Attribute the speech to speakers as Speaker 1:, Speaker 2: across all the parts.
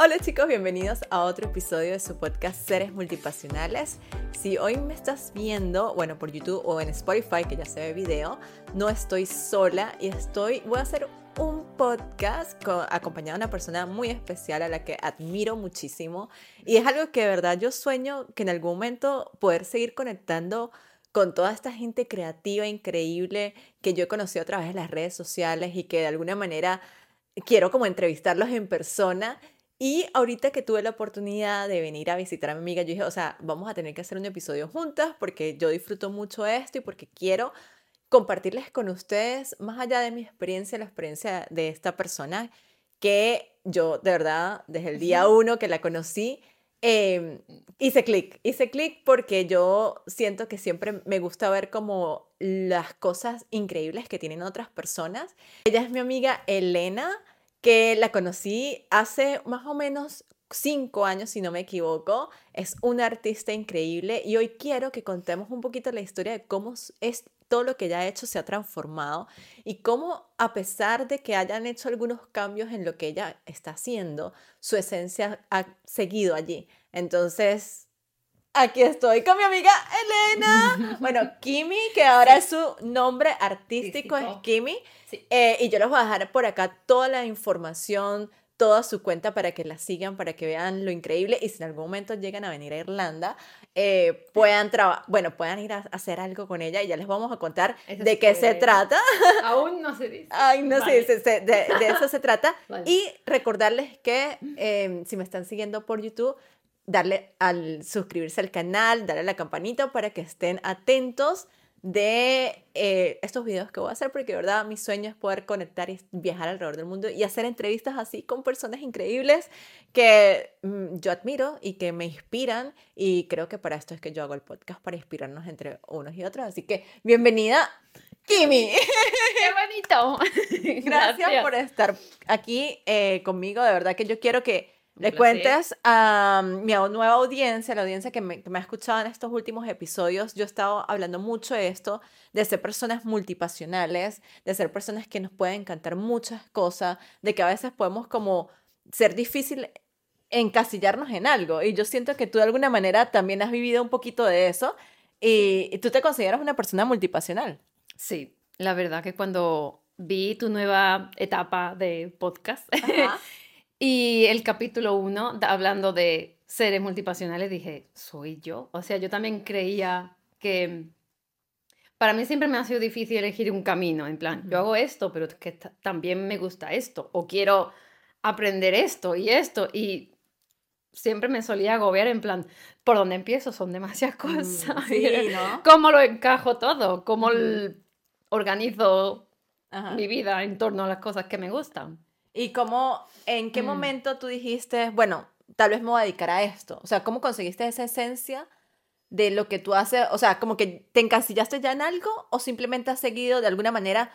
Speaker 1: Hola chicos, bienvenidos a otro episodio de su podcast Seres Multipasionales. Si hoy me estás viendo, bueno, por YouTube o en Spotify, que ya se ve video, no estoy sola y estoy, voy a hacer un podcast acompañado de una persona muy especial a la que admiro muchísimo y es algo que de verdad yo sueño que en algún momento poder seguir conectando con toda esta gente creativa, increíble, que yo he conocido a través de las redes sociales y que de alguna manera quiero como entrevistarlos en persona y ahorita que tuve la oportunidad de venir a visitar a mi amiga, yo dije, o sea, vamos a tener que hacer un episodio juntas porque yo disfruto mucho esto y porque quiero compartirles con ustedes, más allá de mi experiencia, la experiencia de esta persona, que yo de verdad, desde el día uno que la conocí, em, hice clic, hice clic porque yo siento que siempre me gusta ver como las cosas increíbles que tienen otras personas. Ella es mi amiga Elena que la conocí hace más o menos cinco años, si no me equivoco. Es una artista increíble y hoy quiero que contemos un poquito la historia de cómo es todo lo que ella ha hecho se ha transformado y cómo a pesar de que hayan hecho algunos cambios en lo que ella está haciendo, su esencia ha seguido allí. Entonces, aquí estoy con mi amiga Elena. Bueno, Kimi, que ahora su nombre artístico, es Kimi. Eh, y yo les voy a dejar por acá toda la información, toda su cuenta para que la sigan, para que vean lo increíble. Y si en algún momento llegan a venir a Irlanda, eh, puedan, bueno, puedan ir a hacer algo con ella y ya les vamos a contar de qué se trata.
Speaker 2: Aún no se dice.
Speaker 1: Ay, no se dice, de, eso se trata. Y recordarles que em, si me están siguiendo por YouTube, darle al suscribirse al canal, darle a la campanita para que estén atentos de eh, estos videos que voy a hacer, porque de verdad mi sueño es poder conectar y viajar alrededor del mundo y hacer entrevistas así con personas increíbles que mm, yo admiro y que me inspiran y creo que para esto es que yo hago el podcast, para inspirarnos entre unos y otros. Así que bienvenida, Kimi.
Speaker 2: ¡Qué bonito!
Speaker 1: Gracias, por estar aquí eh, conmigo, de verdad que yo quiero que le cuentes a mi nueva audiencia, la audiencia que me, ha escuchado en estos últimos episodios, yo he estado hablando mucho de esto, de ser personas multipasionales, de ser personas que nos pueden encantar muchas cosas, de que a veces podemos como ser difícil encasillarnos en algo. Y yo siento que tú de alguna manera también has vivido un poquito de eso y, tú te consideras una persona multipasional.
Speaker 2: Sí, la verdad que cuando vi tu nueva etapa de podcast, Y el capítulo 1, hablando de seres multipasionales, dije, ¿soy yo? O sea, yo también creía que... Para mí siempre me ha sido difícil elegir un camino, en plan, yo hago esto, pero que también me gusta esto, o quiero aprender esto y esto, y siempre me solía agobiar en plan, ¿por dónde empiezo? Son demasiadas mm, cosas. Sí, ¿no? ¿Cómo lo encajo todo? ¿Cómo organizo mi vida en torno a las cosas que me gustan?
Speaker 1: ¿Y cómo, en qué mm. momento tú dijiste, bueno, tal vez me voy a dedicar a esto? O sea, ¿cómo conseguiste esa esencia de lo que tú haces? O sea, como que te encasillaste ya en algo o simplemente has seguido de alguna manera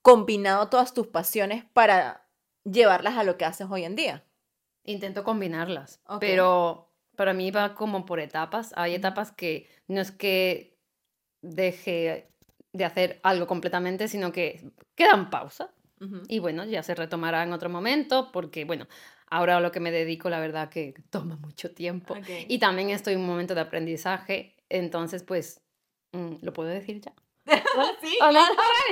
Speaker 1: combinado todas tus pasiones para llevarlas a lo que haces hoy en día?
Speaker 2: Intento combinarlas, pero para mí va como por etapas. Hay etapas que no es que deje de hacer algo completamente, sino que quedan pausa y bueno, ya se retomará en otro momento porque, bueno, ahora lo que me dedico, la verdad que toma mucho tiempo. Y también estoy en un momento de aprendizaje, entonces pues, mm, ¿lo puedo decir ya?
Speaker 1: ¿Sí? Hola.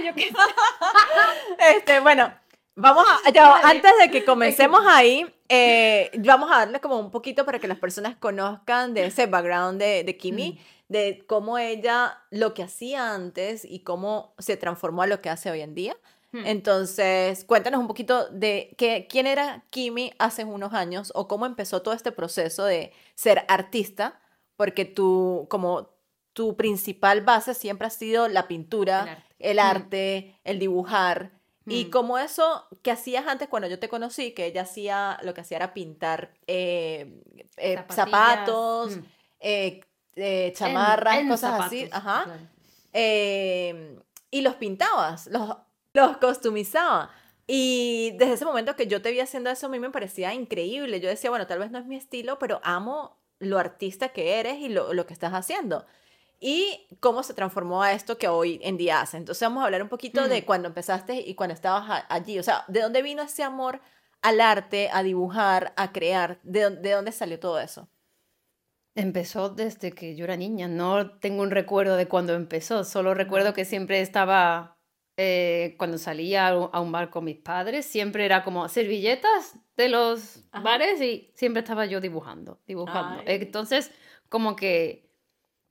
Speaker 1: este, bueno, vamos a, antes de que comencemos ahí, eh, vamos a darle como un poquito para que las personas conozcan de ese background de, de Kimi, de cómo ella lo que hacía antes y cómo se transformó a lo que hace hoy en día. Hmm. Entonces, cuéntanos un poquito de que, quién era Kimi hace unos años o cómo empezó todo este proceso de ser artista, porque tú, como tu principal base siempre ha sido la pintura, el arte, el, hmm. dibujar. Y hmm. como eso que hacías antes cuando yo te conocí, que ella hacía, lo que hacía era pintar eh, eh, zapatos, eh, chamarras, cosas así. Ajá. y los pintabas, los los customizaba. Y desde ese momento que yo te vi haciendo eso, a mí me parecía increíble. Yo decía, bueno, tal vez no es mi estilo, pero amo lo artista que eres y lo, lo que estás haciendo. Y cómo se transformó a esto que hoy en día hace. Entonces vamos a hablar un poquito de cuando empezaste y cuando estabas allí. O sea, ¿de dónde vino ese amor al arte, a dibujar, a crear? ¿De, de dónde salió todo eso?
Speaker 2: Empezó desde que yo era niña, no tengo un recuerdo de cuando empezó, solo recuerdo que siempre estaba, eh, cuando salía a un bar con mis padres, siempre era como servilletas de los bares y siempre estaba yo dibujando, dibujando. Entonces, como que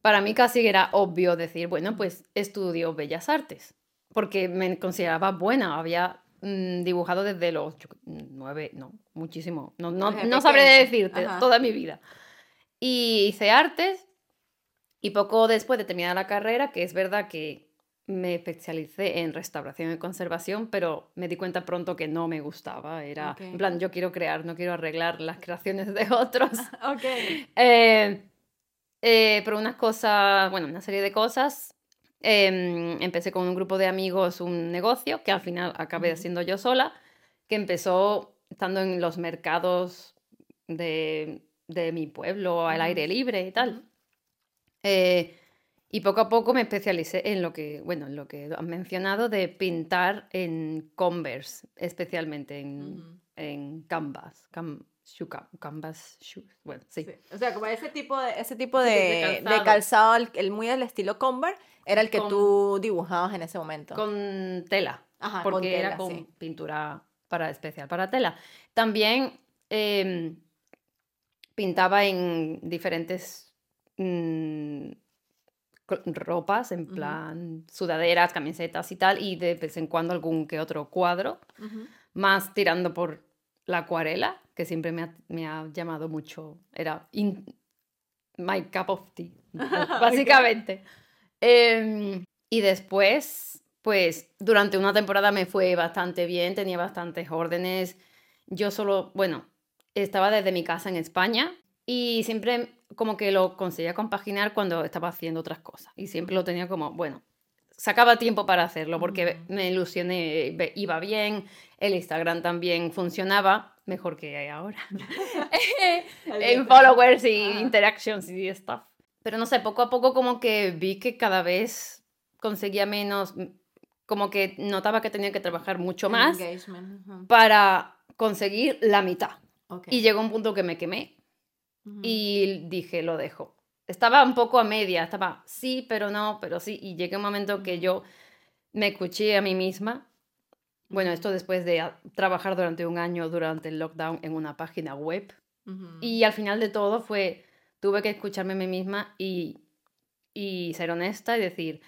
Speaker 2: para mí casi era obvio decir, bueno, pues estudio Bellas Artes, porque me consideraba buena, había mm, dibujado desde los nueve, no, muchísimo, no, no, no sabré decirte, toda mi vida. Y hice artes y poco después de terminar la carrera, que es verdad que me especialicé en restauración y conservación, pero me di cuenta pronto que no me gustaba. Era, en plan, yo quiero crear, no quiero arreglar las creaciones de otros.
Speaker 1: ok.
Speaker 2: Eh, eh, pero unas cosas, bueno, una serie de cosas. Em, empecé con un grupo de amigos un negocio que al final acabé haciendo yo sola, que empezó estando en los mercados de de mi pueblo al aire libre y tal. Eh, y poco a poco me especialicé en lo que, bueno, en lo que han mencionado de pintar en Converse, especialmente en, en Canvas. canvas shoes. Bueno, sí.
Speaker 1: O sea, como ese tipo de, ese tipo de, calzado, el, muy del estilo Converse, era el que tú dibujabas en ese momento.
Speaker 2: Con tela. Ajá, porque era con pintura para especial para tela. También em, pintaba en diferentes mm, ropas, en plan sudaderas, camisetas y tal, y de vez en cuando algún que otro cuadro, más tirando por la acuarela, que siempre me ha, llamado mucho, era my cup of tea, básicamente. Em, y después, pues durante una temporada me fue bastante bien, tenía bastantes órdenes. Yo solo, bueno, estaba desde mi casa en España y siempre como que lo conseguía compaginar cuando estaba haciendo otras cosas. Y siempre lo tenía como, bueno, sacaba tiempo para hacerlo porque me ilusioné, iba bien, el Instagram también funcionaba mejor que ahora. en followers y interactions y stuff. Pero no sé, poco a poco como que vi que cada vez conseguía menos, como que notaba que tenía que trabajar mucho más para conseguir la mitad. Y llegó un punto que me quemé y dije, lo dejo. Estaba un poco a media, estaba sí, pero no, pero sí. Y llegué un momento que yo me escuché a mí misma. Bueno, esto después de trabajar durante un año durante el lockdown en una página web. Y al final de todo fue, tuve que escucharme a mí misma y, y ser honesta y decir,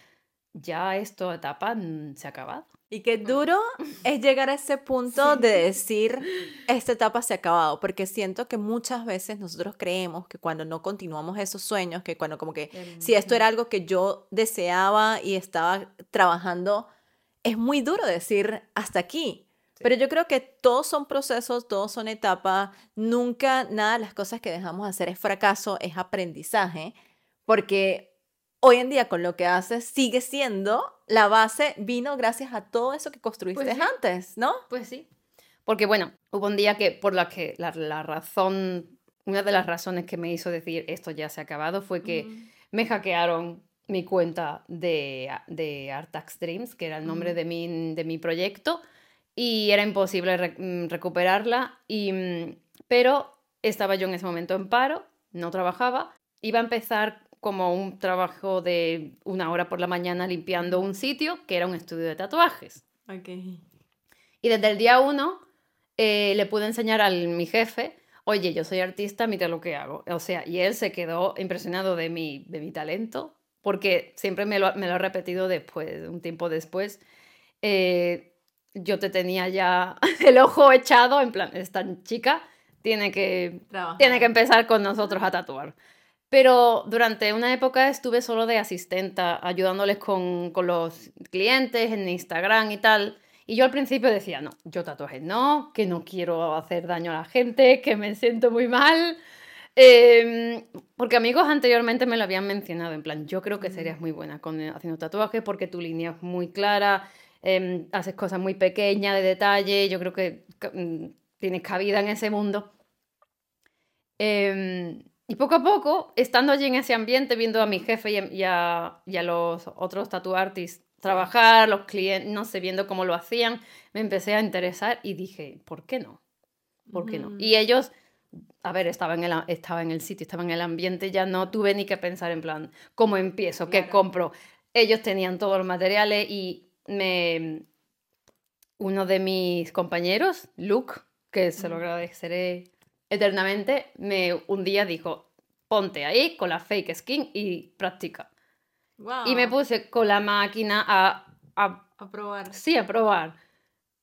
Speaker 2: ya esto etapa se ha acabado.
Speaker 1: Y qué duro es llegar a ese punto de decir, esta etapa se ha acabado, porque siento que muchas veces nosotros creemos que cuando no continuamos esos sueños, que cuando como que si esto era algo que yo deseaba y estaba trabajando, es muy duro decir hasta aquí. Pero yo creo que todos son procesos, todos son etapas, nunca nada de las cosas que dejamos de hacer es fracaso, es aprendizaje, porque hoy en día con lo que haces sigue siendo la base, vino gracias a todo eso que construiste pues antes, ¿no?
Speaker 2: Pues sí. Porque bueno, hubo un día que por la que la, razón, una de las razones que me hizo decir esto ya se ha acabado fue que me hackearon mi cuenta de, de Artax Dreams, que era el nombre de, mi, de mi proyecto, y era imposible mm, recuperarla, y, mm, pero estaba yo en ese momento en paro, no trabajaba, iba a empezar como un trabajo de una hora por la mañana limpiando un sitio que era un estudio de tatuajes.
Speaker 1: Okay.
Speaker 2: Y desde el día uno eh, le pude enseñar a mi jefe, oye, yo soy artista, mira lo que hago. O sea, y él se quedó impresionado de mi, de mi talento, porque siempre me lo, me lo ha repetido después, un tiempo después. Eh, yo te tenía ya el ojo echado, en plan, esta chica tiene que, tiene que empezar con nosotros a tatuar. Pero durante una época estuve solo de asistenta, ayudándoles con, con los clientes en Instagram y tal. Y yo al principio decía, no, yo tatuajes no, que no quiero hacer daño a la gente, que me siento muy mal. Em, porque amigos anteriormente me lo habían mencionado, en plan, yo creo que serías muy buena con, haciendo tatuajes porque tu línea es muy clara, em, haces cosas muy pequeñas, de detalle, yo creo que mm, tienes cabida en ese mundo. Eh, y poco a poco, estando allí en ese ambiente, viendo a mi jefe y a, los otros tattoo artists trabajar, los clientes, no sé, viendo cómo lo hacían, me empecé a interesar y dije, ¿por qué no? ¿por qué no? Y ellos, a ver, estaba en, el, estaba en el sitio, estaba en el ambiente, ya no tuve ni que pensar en plan, ¿cómo empiezo? ¿Qué compro? Ellos tenían todos los materiales y me... Uno de mis compañeros, Luke, que se lo agradeceré eternamente, me un día dijo, ponte ahí con la fake skin y practica. Y me puse con la máquina a,
Speaker 1: a, probar.
Speaker 2: Sí, a probar.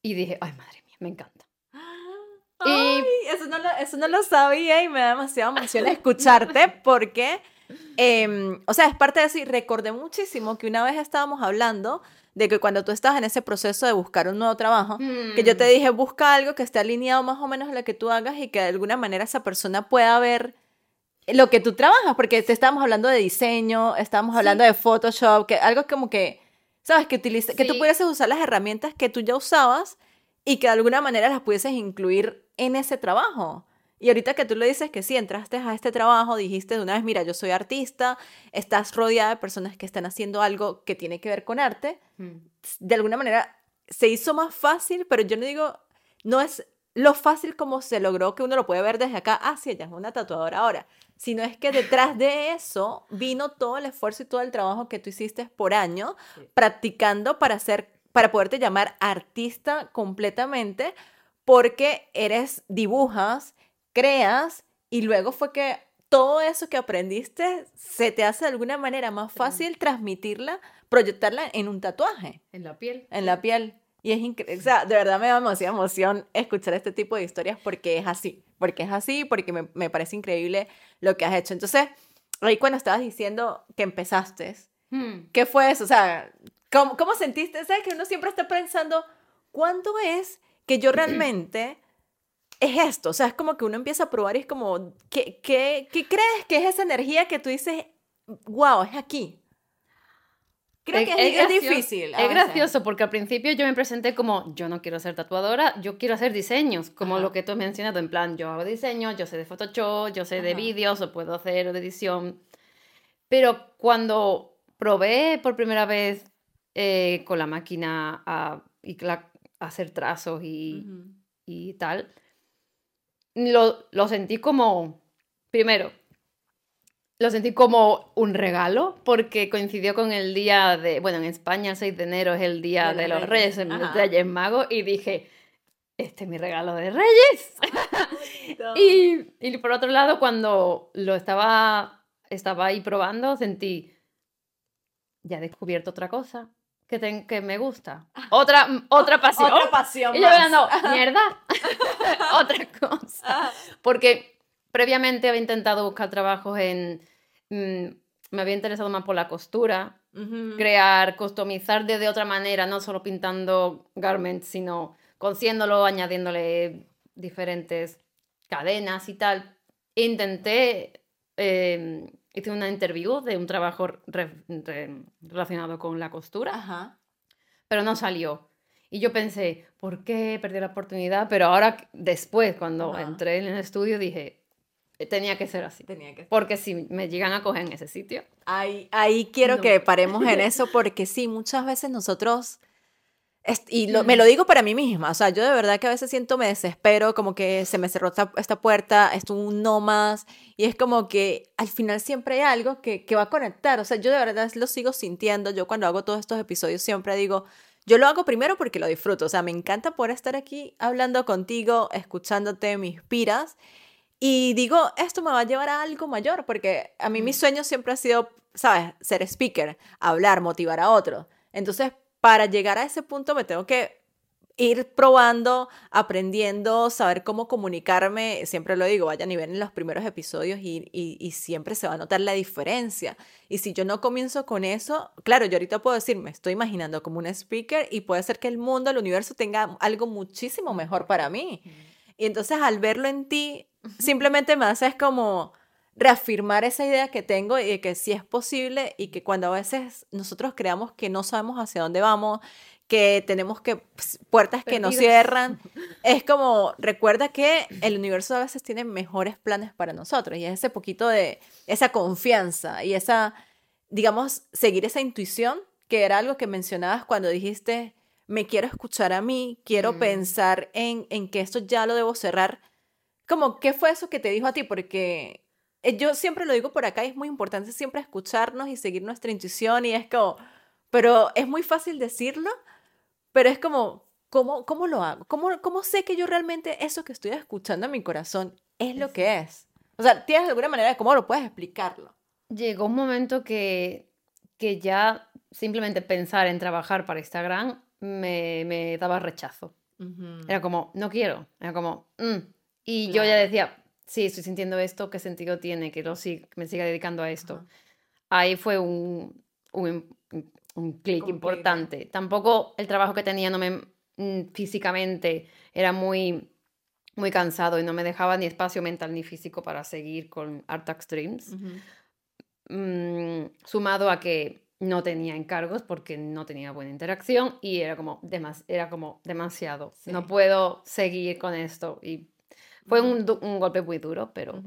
Speaker 2: Y dije, ay, madre mía, me encanta.
Speaker 1: Ay, eso, no lo, eso no lo sabía y me da demasiada emoción escucharte porque, em, o sea, es parte de eso y recordé muchísimo que una vez estábamos hablando de que cuando tú estás en ese proceso de buscar un nuevo trabajo, que yo te mm. dije, busca algo que esté alineado más o menos a lo que tú hagas y que de alguna manera esa persona pueda ver lo que tú trabajas, porque te estábamos hablando de diseño, estábamos hablando de Photoshop, que algo como que, ¿sabes? Que, utilice, que tú pudieses usar las herramientas que tú ya usabas y que de alguna manera las pudieses incluir en ese trabajo. Y ahorita que tú le dices que sí, entraste a este trabajo, dijiste de una vez, mira, yo soy artista, estás rodeada de personas que están haciendo algo que tiene que ver con arte, mm. de alguna manera se hizo más fácil, pero yo no digo, no es lo fácil como se logró que uno lo puede ver desde acá, ah, sí, ella es una tatuadora. Ahora, sino es que detrás de eso vino todo el esfuerzo y todo el trabajo que tú hiciste por año practicando para hacer para poderte llamar artista completamente porque eres dibujas, creas y luego fue que todo eso que aprendiste se te hace de alguna manera más fácil transmitirla, proyectarla en un tatuaje.
Speaker 2: En la piel.
Speaker 1: En la piel. Y es increíble, o sea, de verdad me da demasiada emoción escuchar este tipo de historias porque es así, porque es así, porque me, me parece increíble lo que has hecho. Entonces, ahí cuando estabas diciendo que empezaste, hmm. ¿qué fue eso? O sea, ¿cómo, ¿cómo sentiste? ¿Sabes que uno siempre está pensando, ¿cuándo es que yo realmente es esto? O sea, es como que uno empieza a probar y es como, ¿qué, qué, qué crees que es esa energía que tú dices, wow, es aquí? Creo que es, difícil.
Speaker 2: Es gracioso porque al principio yo me presenté como yo no quiero ser tatuadora, yo quiero hacer diseños, como lo que tú has mencionado, en plan, yo hago diseños, yo sé de Photoshop, yo sé de vídeos o puedo hacer de edición. Pero cuando probé por primera vez eh, con la máquina a, y hacer trazos y, y tal, lo, lo sentí como, primero, lo sentí como un regalo porque coincidió con el día de, bueno, en España el 6 de enero es el día de, los Reyes, el Reyes Magos, y dije, este es mi regalo de Reyes. y, y, por otro lado, cuando lo estaba, estaba ahí probando, sentí, ya he descubierto otra cosa. Que, que me gusta. Otra, otra pasión.
Speaker 1: Otra pasión.
Speaker 2: Y yo mierda. otra cosa. Porque previamente había intentado buscar trabajos en Mm, me había interesado más por la costura, crear, customizar de, de otra manera, no solo pintando garments, sino cosiéndolo, añadiéndole diferentes cadenas y tal. Intenté, em, hice una interview de un trabajo relacionado con la costura, pero no salió. Y yo pensé, ¿por qué perdí la oportunidad? Pero ahora, después, cuando entré en el estudio, dije, Tenía que ser así.
Speaker 1: Tenía que
Speaker 2: Porque si me llegan a coger en ese sitio.
Speaker 1: Ahí, ahí quiero que paremos en eso porque sí, muchas veces nosotros... Y me lo digo para mí misma, o sea, yo de verdad que a veces siento, me desespero, como que se me cerró esta, esta puerta, esto un no más, y es como que al final siempre hay algo que, que va a conectar, o sea, yo de verdad lo sigo sintiendo, yo cuando hago todos estos episodios siempre digo, yo lo hago primero porque lo disfruto, o sea, me encanta poder estar aquí hablando contigo, escuchándote, me inspiras, y digo, esto me va a llevar a algo mayor, porque a mí mi sueño siempre ha sido, ¿sabes? Ser speaker, hablar, motivar a otros. Entonces, para llegar a ese punto me tengo que ir probando, aprendiendo, saber cómo comunicarme. Siempre lo digo, vaya a nivel en los primeros episodios y, y, y, siempre se va a notar la diferencia. Y si yo no comienzo con eso, claro, yo ahorita puedo decir, me estoy imaginando como un speaker y puede ser que el mundo, el universo tenga algo muchísimo mejor para mí. Y entonces al verlo en ti, simplemente me hace es como reafirmar esa idea que tengo y de que sí es posible y que cuando a veces nosotros creamos que no sabemos hacia dónde vamos, que tenemos que pues, puertas que no cierran, es como recuerda que el universo a veces tiene mejores planes para nosotros y es ese poquito de esa confianza y esa digamos seguir esa intuición que era algo que mencionabas cuando dijiste me quiero escuchar a mí, quiero mm. pensar en, en que esto ya lo debo cerrar como, ¿qué fue eso que te dijo a ti? Porque yo siempre lo digo por acá y es muy importante siempre escucharnos y seguir nuestra intuición y es como, pero es muy fácil decirlo, pero es como, ¿cómo, cómo lo hago? ¿Cómo, ¿Cómo sé que yo realmente eso que estoy escuchando en mi corazón es lo que es? O sea, ¿tienes alguna manera de cómo lo puedes explicarlo?
Speaker 2: Llegó un momento que, que ya simplemente pensar en trabajar para Instagram me, me daba rechazo. Era como, no quiero. Era como, mm". y yo ya decía, sí, estoy sintiendo esto, ¿qué sentido tiene que lo me siga dedicando a esto? Ahí fue un, un, un clic importante. Tampoco el trabajo que tenía no me, mm, físicamente era muy, muy cansado y no me dejaba ni espacio mental ni físico para seguir con Artax Dreams. Mm, sumado a que no tenía encargos porque no tenía buena interacción y era como, era como demasiado. No puedo seguir con esto. Y fue un, un golpe muy duro, pero...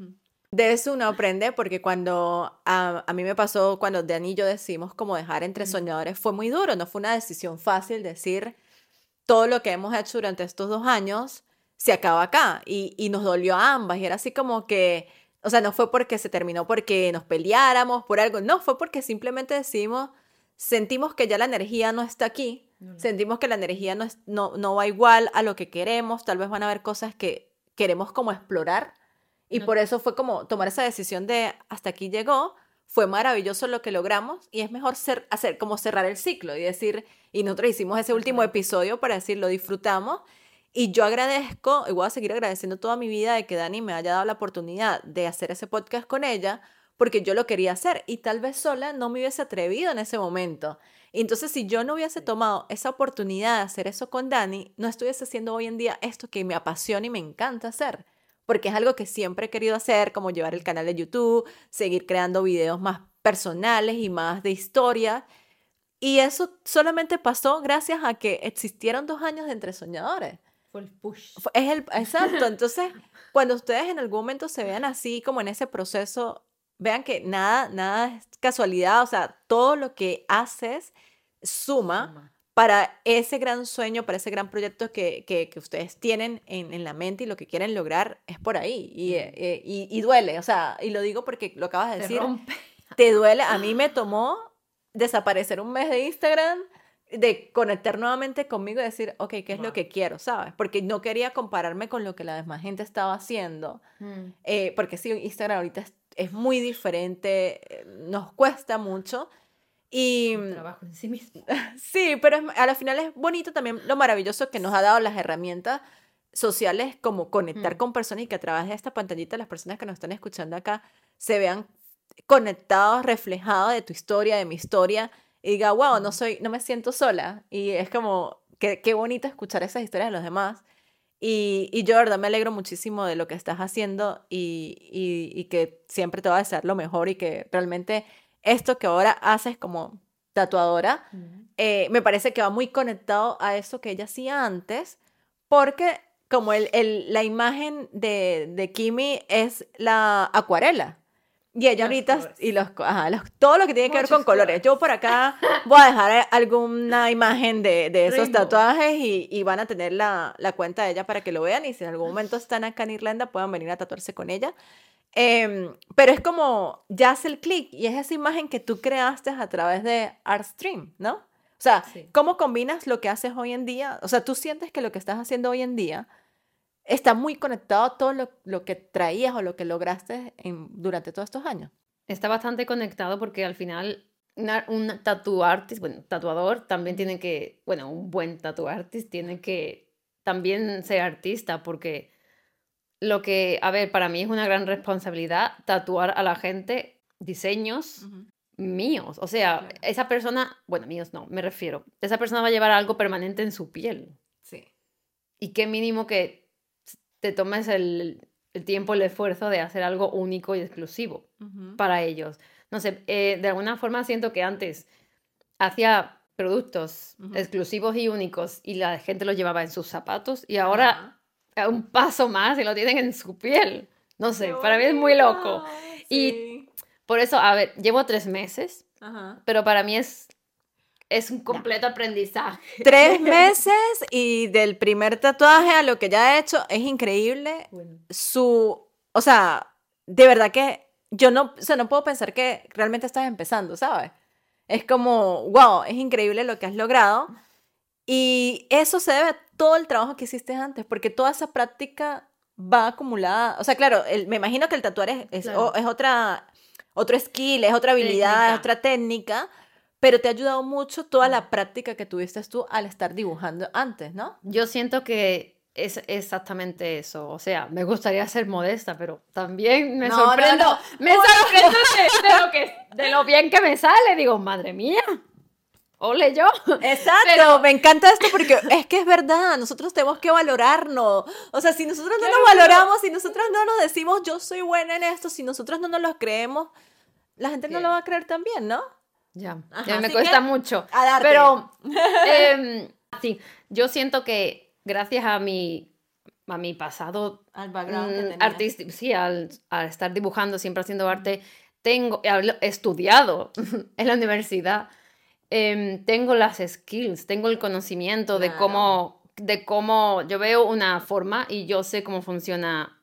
Speaker 1: De eso uno aprende porque cuando a, a, mí me pasó, cuando Dani y yo decimos como dejar entre soñadores, fue muy duro, no fue una decisión fácil decir todo lo que hemos hecho durante estos dos años se acaba acá y, y nos dolió a ambas y era así como que o sea, no fue porque se terminó porque nos peleáramos por algo, no, fue porque simplemente decidimos, sentimos que ya la energía no está aquí, sentimos que la energía no, no, no va igual a lo que queremos, tal vez van a haber cosas que queremos como explorar. Y por eso fue como tomar esa decisión de hasta aquí llegó, fue maravilloso lo que logramos y es mejor ser, hacer como cerrar el ciclo y decir, y nosotros hicimos ese último episodio para decir, lo disfrutamos y yo agradezco, y voy a seguir agradeciendo toda mi vida de que Dani me haya dado la oportunidad de hacer ese podcast con ella, porque yo lo quería hacer y tal vez sola no me hubiese atrevido en ese momento. Entonces, si yo no hubiese tomado esa oportunidad de hacer eso con Dani, no estuviese haciendo hoy en día esto que me apasiona y me encanta hacer, porque es algo que siempre he querido hacer, como llevar el canal de YouTube, seguir creando videos más personales y más de historia. Y eso solamente pasó gracias a que existieron dos años de Entre Soñadores
Speaker 2: el push.
Speaker 1: Es el, exacto. Entonces, cuando ustedes en algún momento se vean así, como en ese proceso, vean que nada, nada es casualidad. O sea, todo lo que haces suma, para ese gran sueño, para ese gran proyecto que, que, que ustedes tienen en, en, la mente y lo que quieren lograr es por ahí. Y, eh, y, y, duele. O sea, y lo digo porque lo acabas de decir. Te duele. A mí me tomó desaparecer un mes de Instagram de conectar nuevamente conmigo y decir, ok, ¿qué es lo que quiero? ¿Sabes? Porque no quería compararme con lo que la demás gente estaba haciendo. Mm. Eh, porque sí, Instagram ahorita es, muy diferente, eh, nos cuesta mucho. Y...
Speaker 2: trabajo en sí mismo.
Speaker 1: Sí, pero a la final es bonito también lo maravilloso que nos ha dado las herramientas sociales como conectar mm. con personas y que a través de esta pantallita las personas que nos están escuchando acá se vean conectados, reflejados de tu historia, de mi historia y diga, wow, no, soy, no me siento sola. Y es como, qué, qué bonito escuchar esas historias de los demás. Y, y, yo, verdad, me alegro muchísimo de lo que estás haciendo y, y, y, que siempre te va a desear lo mejor y que realmente esto que ahora haces como tatuadora, eh, me parece que va muy conectado a eso que ella hacía antes, porque como el, el, la imagen de, de Kimi es la acuarela. Y ella ahorita, y los, ajá, los, todo lo que tiene que ver con colores. Yo por acá voy a dejar alguna imagen de, de esos tatuajes y, y, van a tener la, la, cuenta de ella para que lo vean y si en algún momento están acá en Irlanda puedan venir a tatuarse con ella. Eh, pero es como, ya hace el clic y es esa imagen que tú creaste a través de Artstream, ¿no? O sea, ¿cómo combinas lo que haces hoy en día? O sea, tú sientes que lo que estás haciendo hoy en día está muy conectado a todo lo, lo que traías o lo que lograste en, durante todos estos años.
Speaker 2: Está bastante conectado porque al final un tatuartist, bueno, tatuador también tiene que, bueno, un buen tatuartist tiene que también ser artista porque lo que, a ver, para mí es una gran responsabilidad tatuar a la gente diseños míos. O sea, esa persona, bueno, míos no, me refiero, esa persona va a llevar algo permanente en su piel.
Speaker 1: Sí.
Speaker 2: Y qué mínimo que te tomes el, el, tiempo, el esfuerzo de hacer algo único y exclusivo para ellos. No sé, eh, de alguna forma siento que antes hacía productos exclusivos y únicos y la gente los llevaba en sus zapatos y ahora un paso más y lo tienen en su piel. No sé, para mí es muy loco. Y por eso, a ver, llevo tres meses, pero para mí es es un completo aprendizaje.
Speaker 1: Tres meses y del primer tatuaje a lo que ya ha hecho es increíble. Su, o sea, de verdad que yo no, o sea, no puedo pensar que realmente estás empezando, ¿sabes? Es como, wow, es increíble lo que has logrado. Y eso se debe a todo el trabajo que hiciste antes, porque toda esa práctica va acumulada. O sea, claro, me imagino que el tatuar es, es, otra, otro skill, es otra habilidad, es otra técnica, pero te ha ayudado mucho toda la práctica que tuviste tú al estar dibujando antes, ¿no?
Speaker 2: Yo siento que es exactamente eso. O sea, me gustaría ser modesta, pero también me sorprendo, me sorprendo de, lo que, de lo bien que me sale. Digo, madre mía. Ole yo.
Speaker 1: Exacto, me encanta esto porque es que es verdad, nosotros tenemos que valorarnos. O sea, si nosotros no nos valoramos, si nosotros no nos decimos yo soy buena en esto, si nosotros no nos lo creemos, la gente no lo va a creer también, ¿no?
Speaker 2: Ya, ya me cuesta mucho. Pero, eh, sí, yo siento que gracias a mi, a mi pasado
Speaker 1: al background
Speaker 2: mm, artístico, sí, al, al, estar dibujando, siempre haciendo arte, tengo, he estudiado en la universidad, eh, tengo las skills, tengo el conocimiento de cómo, de cómo yo veo una forma y yo sé cómo funciona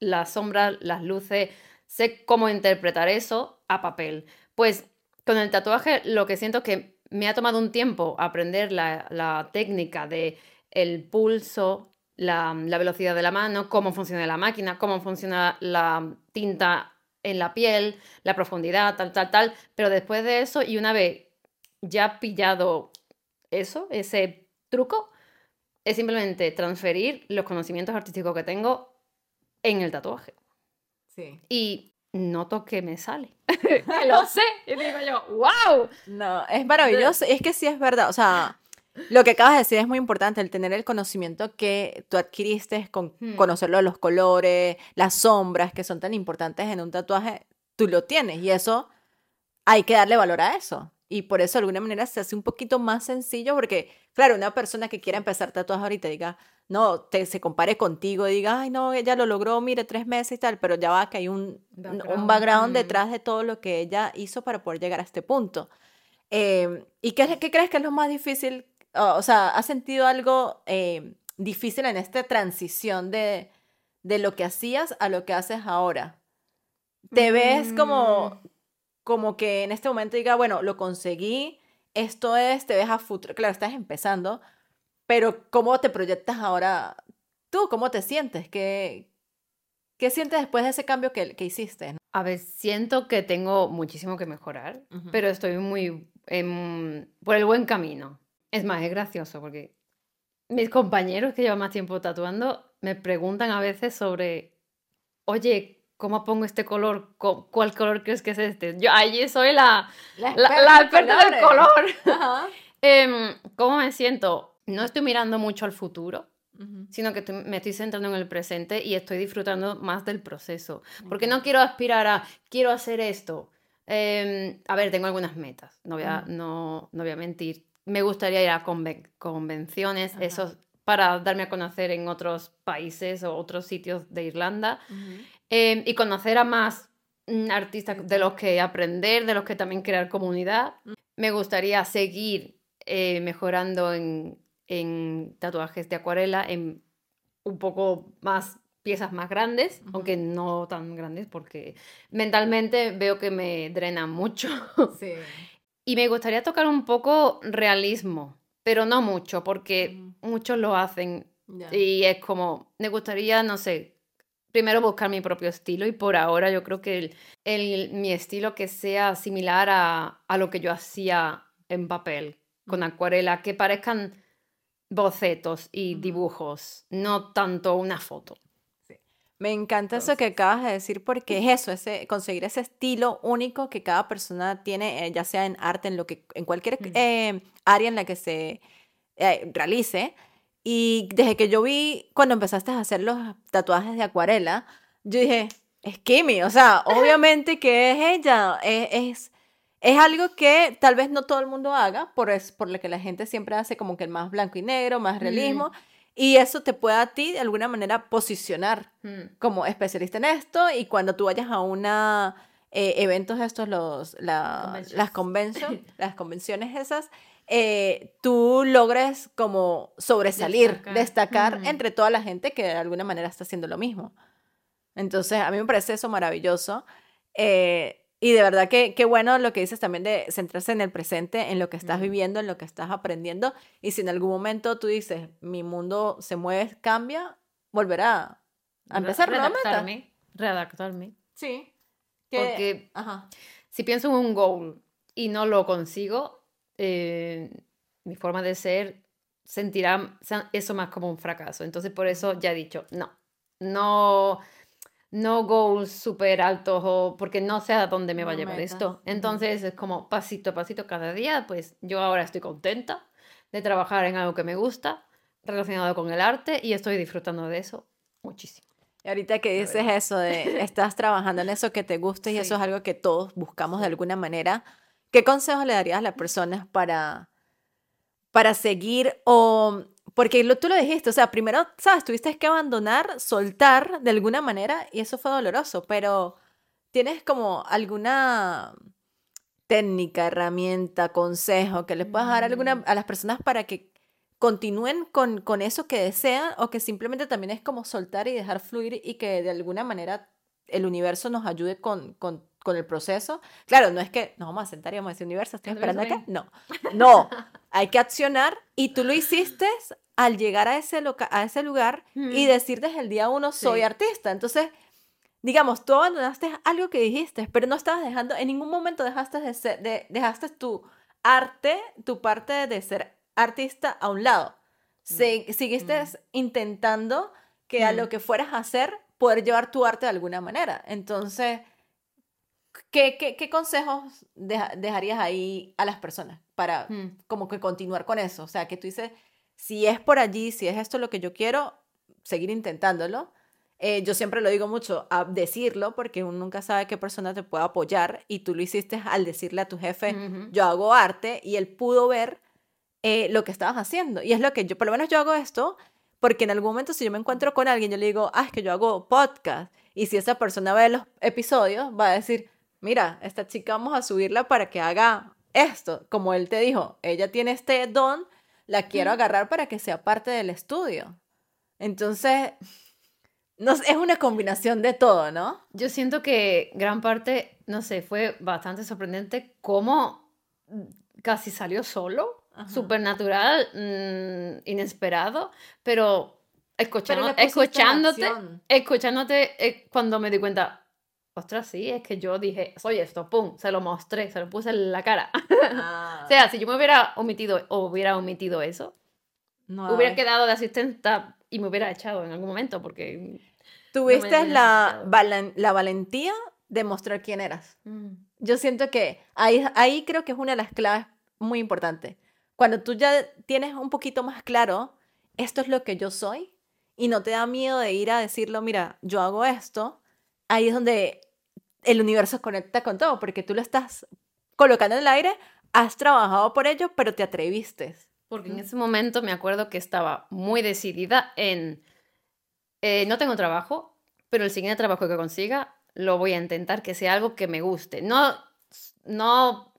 Speaker 2: la sombra, las luces, sé cómo interpretar eso a papel. Pues con el tatuaje lo que siento que me ha tomado un tiempo aprender la, técnica de el pulso, la, velocidad de la mano, cómo funciona la máquina, cómo funciona la tinta en la piel, la profundidad, tal, tal, tal. Pero después de eso, y una vez ya pillado eso, ese truco, es simplemente transferir los conocimientos artísticos que tengo en el tatuaje.
Speaker 1: Sí.
Speaker 2: Y noto que me sale. lo sé. Y digo yo, wow.
Speaker 1: No, es maravilloso. Es que sí es verdad. O sea, lo que acabas de decir es muy importante, el tener el conocimiento que tú adquiriste con hmm. conocerlo de los colores, las sombras que son tan importantes en un tatuaje, tú lo tienes y eso hay que darle valor a eso. Y por eso de alguna manera se hace un poquito más sencillo porque, claro, una persona que quiera empezar tatuajes ahorita diga, no, te, se compare contigo, diga, ay, no, ella lo logró, mire, tres meses y tal, pero ya va que hay un background, un background detrás de todo lo que ella hizo para poder llegar a este punto. Em, ¿Y qué, qué, crees que es lo más difícil? o sea, ¿has sentido algo em, difícil en esta transición de, de lo que hacías a lo que haces ahora? ¿Te ves como, mm como que en este momento diga, bueno, lo conseguí, esto es, te ves a futuro, claro, estás empezando, pero ¿cómo te proyectas ahora tú? ¿Cómo te sientes? ¿Qué, qué sientes después de ese cambio que, que hiciste?
Speaker 2: A ver, siento que tengo muchísimo que mejorar, pero estoy muy por el buen camino. Es más, es gracioso porque mis compañeros que llevan más tiempo tatuando me preguntan a veces sobre, oye, ¿cómo pongo este color? ¿Cuál color crees que es este? Yo allí soy la, la, experta, del color. Em, ¿Cómo me siento? No estoy mirando mucho al futuro, sino que me estoy centrando en el presente y estoy disfrutando más del proceso. Porque no quiero aspirar a, quiero hacer esto. Em, a ver, tengo algunas metas, no voy a, no, no voy a mentir. Me gustaría ir a convenciones, eso para darme a conocer en otros países o otros sitios de Irlanda. Em, y conocer a más mm, artistas de los que aprender, de los que también crear comunidad. Mm. Me gustaría seguir eh, mejorando en, en, tatuajes de acuarela, en un poco más piezas más grandes, aunque no tan grandes porque mentalmente veo que me drena mucho. Sí. y me gustaría tocar un poco realismo, pero no mucho, porque muchos lo hacen. Y es como, me gustaría, no sé, primero buscar mi propio estilo y por ahora yo creo que el, mi estilo que sea similar a, a, lo que yo hacía en papel, con acuarela, que parezcan bocetos y dibujos, no tanto una foto.
Speaker 1: Me encanta eso que acabas de decir porque es eso, ese, conseguir ese estilo único que cada persona tiene, eh, ya sea en arte, en lo que, en cualquier eh, área en la que se eh, realice, y desde que yo vi cuando empezaste a hacer los tatuajes de acuarela, yo dije, es Kimi, o sea, obviamente que es ella, es, es, algo que tal vez no todo el mundo haga, por, es, por lo que la gente siempre hace como que el más blanco y negro, más realismo, y eso te puede a ti de alguna manera posicionar como especialista en esto, y cuando tú vayas a una eh, eventos estos, los, las, convention, las convenciones esas, eh, tú logres como sobresalir, destacar, entre toda la gente que de alguna manera está haciendo lo mismo. Entonces, a mí me parece eso maravilloso. Eh, y de verdad que qué bueno lo que dices también de centrarse en el presente, en lo que estás viviendo, en lo que estás aprendiendo. Y si en algún momento tú dices, mi mundo se mueve, cambia, volverá a empezar
Speaker 2: Redactarme. Redactarme.
Speaker 1: Sí.
Speaker 2: Porque si pienso en un goal y no lo consigo, eh, mi forma de ser sentirá eso más como un fracaso. Entonces por eso ya he dicho, no, no, no goals súper altos o porque no sé a dónde me va a llevar esto. Entonces es como pasito a pasito cada día, pues yo ahora estoy contenta de trabajar en algo que me gusta relacionado con el arte y estoy disfrutando de eso muchísimo.
Speaker 1: Y ahorita que dices eso de estás trabajando en eso que te gusta y eso es algo que todos buscamos de alguna manera, ¿qué consejos le darías a las personas para, para seguir o... Porque tú lo dijiste, o sea, primero, sabes, tuviste que abandonar, soltar de alguna manera y eso fue doloroso, pero ¿tienes como alguna técnica, herramienta, consejo que le puedas dar a, alguna, mm. a las personas para que continúen con, con eso que desean o que simplemente también es como soltar y dejar fluir y que de alguna manera el universo nos ayude con, con, con el proceso. Claro, no es que nos vamos a sentar y vamos a decir, universo, estoy esperando acá. No, no, hay que accionar y tú lo hiciste al llegar a ese, a ese lugar y decir desde el día uno, soy artista. Entonces, digamos, tú abandonaste algo que dijiste, pero no estabas dejando, en ningún momento dejaste, de ser, de, dejaste tu arte, tu parte de ser artista a un lado. Seguiste mm. intentando que a lo mm. que fueras a hacer, poder llevar tu arte de alguna manera. Entonces, ¿qué, qué, consejos dejarías ahí a las personas para como que continuar con eso? O sea, que tú dices, si es por allí, si es esto lo que yo quiero, seguir intentándolo. Eh, yo siempre lo digo mucho, a decirlo, porque uno nunca sabe qué persona te puede apoyar y tú lo hiciste al decirle a tu jefe, yo hago arte y él pudo ver eh, lo que estabas haciendo. Y es lo que yo, por lo menos yo hago esto, porque en algún momento si yo me encuentro con alguien, yo le digo, ah, es que yo hago podcast. Y si esa persona ve los episodios, va a decir, mira, esta chica vamos a subirla para que haga esto. Como él te dijo, ella tiene este don, la quiero agarrar para que sea parte del estudio. Entonces, no, es una combinación de todo, ¿no?
Speaker 2: Yo siento que gran parte, no sé, fue bastante sorprendente cómo casi salió solo supernatural, mm, inesperado, pero, escuchándote, escuchándote eh, cuando me di cuenta, ostras, sí, es que yo dije, soy esto, pum, se lo mostré, se lo puse en la cara. Ah. o sea, si yo me hubiera omitido o hubiera omitido eso, no, hubiera quedado de asistenta y me hubiera echado en algún momento porque...
Speaker 1: Tuviste la, la valentía de mostrar quién eras. Mm. Yo siento que ahí, ahí creo que es una de las claves muy importantes cuando tú ya tienes un poquito más claro, esto es lo que yo soy, y no te da miedo de ir a decirlo, mira, yo hago esto, ahí es donde el universo conecta con todo, porque tú lo estás colocando en el aire, has trabajado por ello, pero te atreviste.
Speaker 2: Porque en ese momento me acuerdo que estaba muy decidida en, eh, no tengo trabajo, pero el siguiente trabajo que consiga lo voy a intentar que sea algo que me guste. No, no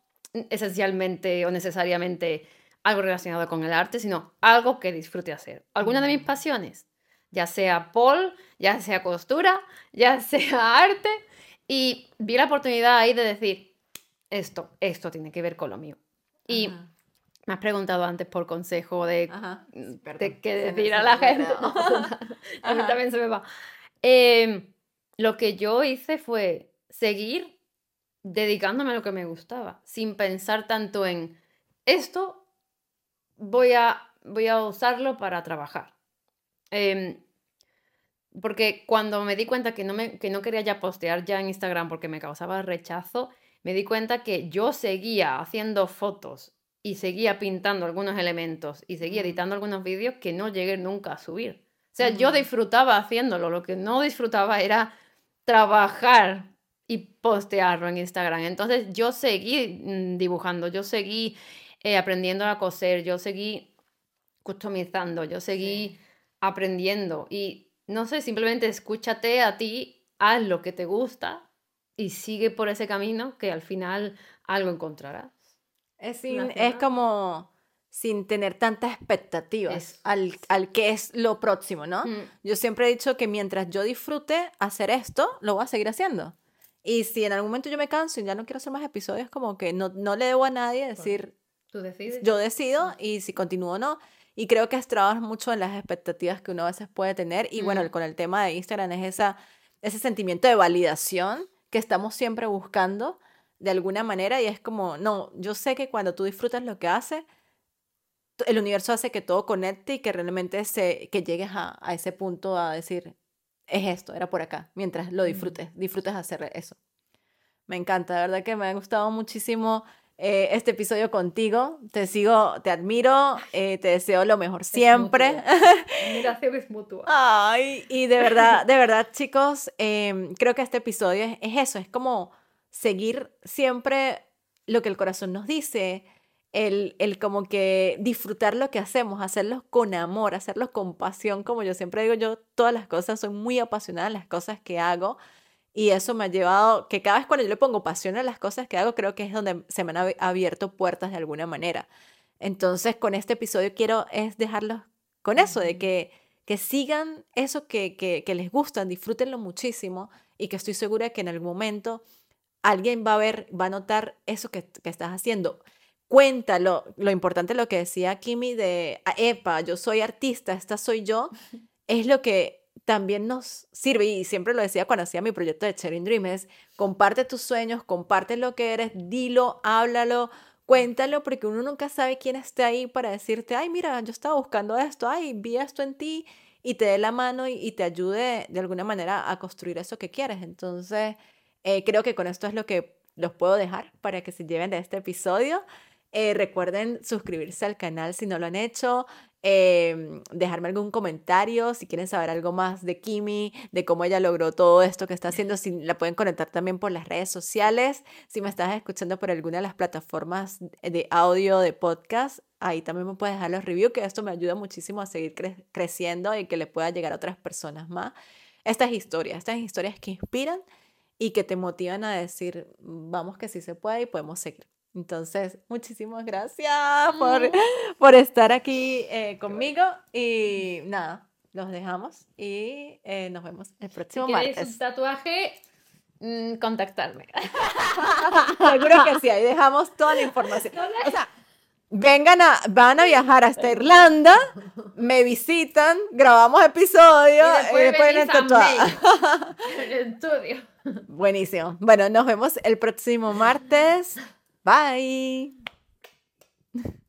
Speaker 2: esencialmente o necesariamente algo relacionado con el arte, sino algo que disfrute hacer. Alguna de mis pasiones, ya sea pol, ya sea costura, ya sea arte, y vi la oportunidad ahí de decir, esto, esto tiene que ver con lo mío. Y me has preguntado antes por consejo de, de qué decir a la gente. a mí también se me va. Em, lo que yo hice fue seguir dedicándome a lo que me gustaba, sin pensar tanto en esto voy a, voy a usarlo para trabajar. Em, porque cuando me di cuenta que no, me, que no quería ya postear ya en Instagram porque me causaba rechazo, me di cuenta que yo seguía haciendo fotos y seguía pintando algunos elementos y seguía editando algunos vídeos que no llegué nunca a subir. O sea, yo disfrutaba haciéndolo, lo que no disfrutaba era trabajar y postearlo en Instagram. Entonces yo seguí mm, dibujando, yo seguí eh, aprendiendo a coser, yo seguí customizando, yo seguí aprendiendo y no sé, simplemente escúchate a ti, haz lo que te gusta, y sigue por ese camino que al final algo encontrarás.
Speaker 1: Es, es como sin tener tantas expectativas al, al, que es lo próximo, ¿no? Mm. Yo siempre he dicho que mientras yo disfrute hacer esto, lo voy a seguir haciendo. Y si en algún momento yo me canso y ya no quiero hacer más episodios, como que no, no le debo a nadie decir,
Speaker 2: ¿Tú decides?
Speaker 1: yo decido y si continúo o no. Y creo que es trabajar mucho en las expectativas que uno a veces puede tener. Y bueno, mm. con el tema de Instagram es esa, ese sentimiento de validación que estamos siempre buscando de alguna manera y es como, no, yo sé que cuando tú disfrutas lo que haces, el universo hace que todo conecte y que realmente se, que llegues a, a ese punto a decir, es esto, era por acá, mientras lo disfrutes, disfrutes hacer eso. Me encanta, de verdad que me ha gustado muchísimo eh, este episodio contigo. Te sigo, te admiro, eh, te deseo lo mejor siempre.
Speaker 2: Admiración es mutua.
Speaker 1: Ay, y de verdad, de verdad, chicos, em, creo que este episodio es, es eso, es como seguir siempre lo que el corazón nos dice, el, el, como que disfrutar lo que hacemos, hacerlo con amor, hacerlo con pasión, como yo siempre digo, yo todas las cosas, soy muy apasionada en las cosas que hago y eso me ha llevado, que cada vez cuando yo le pongo pasión a las cosas que hago, creo que es donde se me han abierto puertas de alguna manera. Entonces, con este episodio quiero es dejarlos con eso, de que, que sigan eso que, que, que les gusta, disfrútenlo muchísimo y que estoy segura que en algún momento alguien va a ver, va a notar eso que, que estás haciendo cuéntalo, lo importante lo que decía Kimi de, ah, epa, yo soy artista, esta soy yo, es lo que también nos sirve, y siempre lo decía cuando hacía mi proyecto de Sharing Dream, es comparte tus sueños, comparte lo que eres, dilo, háblalo, cuéntalo, porque uno nunca sabe quién esté ahí para decirte, ay, mira, yo estaba buscando esto, ay, vi esto en ti, y te dé la mano y, te ayude de alguna manera a construir eso que quieres. Entonces, eh, creo que con esto es lo que los puedo dejar para que se lleven de este episodio. Eh, recuerden suscribirse al canal si no lo han hecho, em, dejarme algún comentario si quieren saber algo más de Kimi, de cómo ella logró todo esto que está haciendo, si la pueden conectar también por las redes sociales, si me estás escuchando por alguna de las plataformas de audio, de podcast, ahí también me puedes dejar los reviews, que esto me ayuda muchísimo a seguir creciendo y que le pueda llegar a otras personas más. Estas historias, estas historias que inspiran y que te motivan a decir, vamos que sí se puede y podemos seguir. Entonces, muchísimas gracias por, mm. por estar aquí eh, conmigo y nada, los dejamos y eh, nos vemos el próximo
Speaker 2: si
Speaker 1: martes.
Speaker 2: un tatuaje, mm, contactarme.
Speaker 1: Seguro que sí, ahí dejamos toda la información. O sea, vengan a, van a viajar hasta Irlanda, me visitan, grabamos episodios
Speaker 2: y después, el el estudio.
Speaker 1: Buenísimo. Bueno, nos vemos el próximo martes. Bye.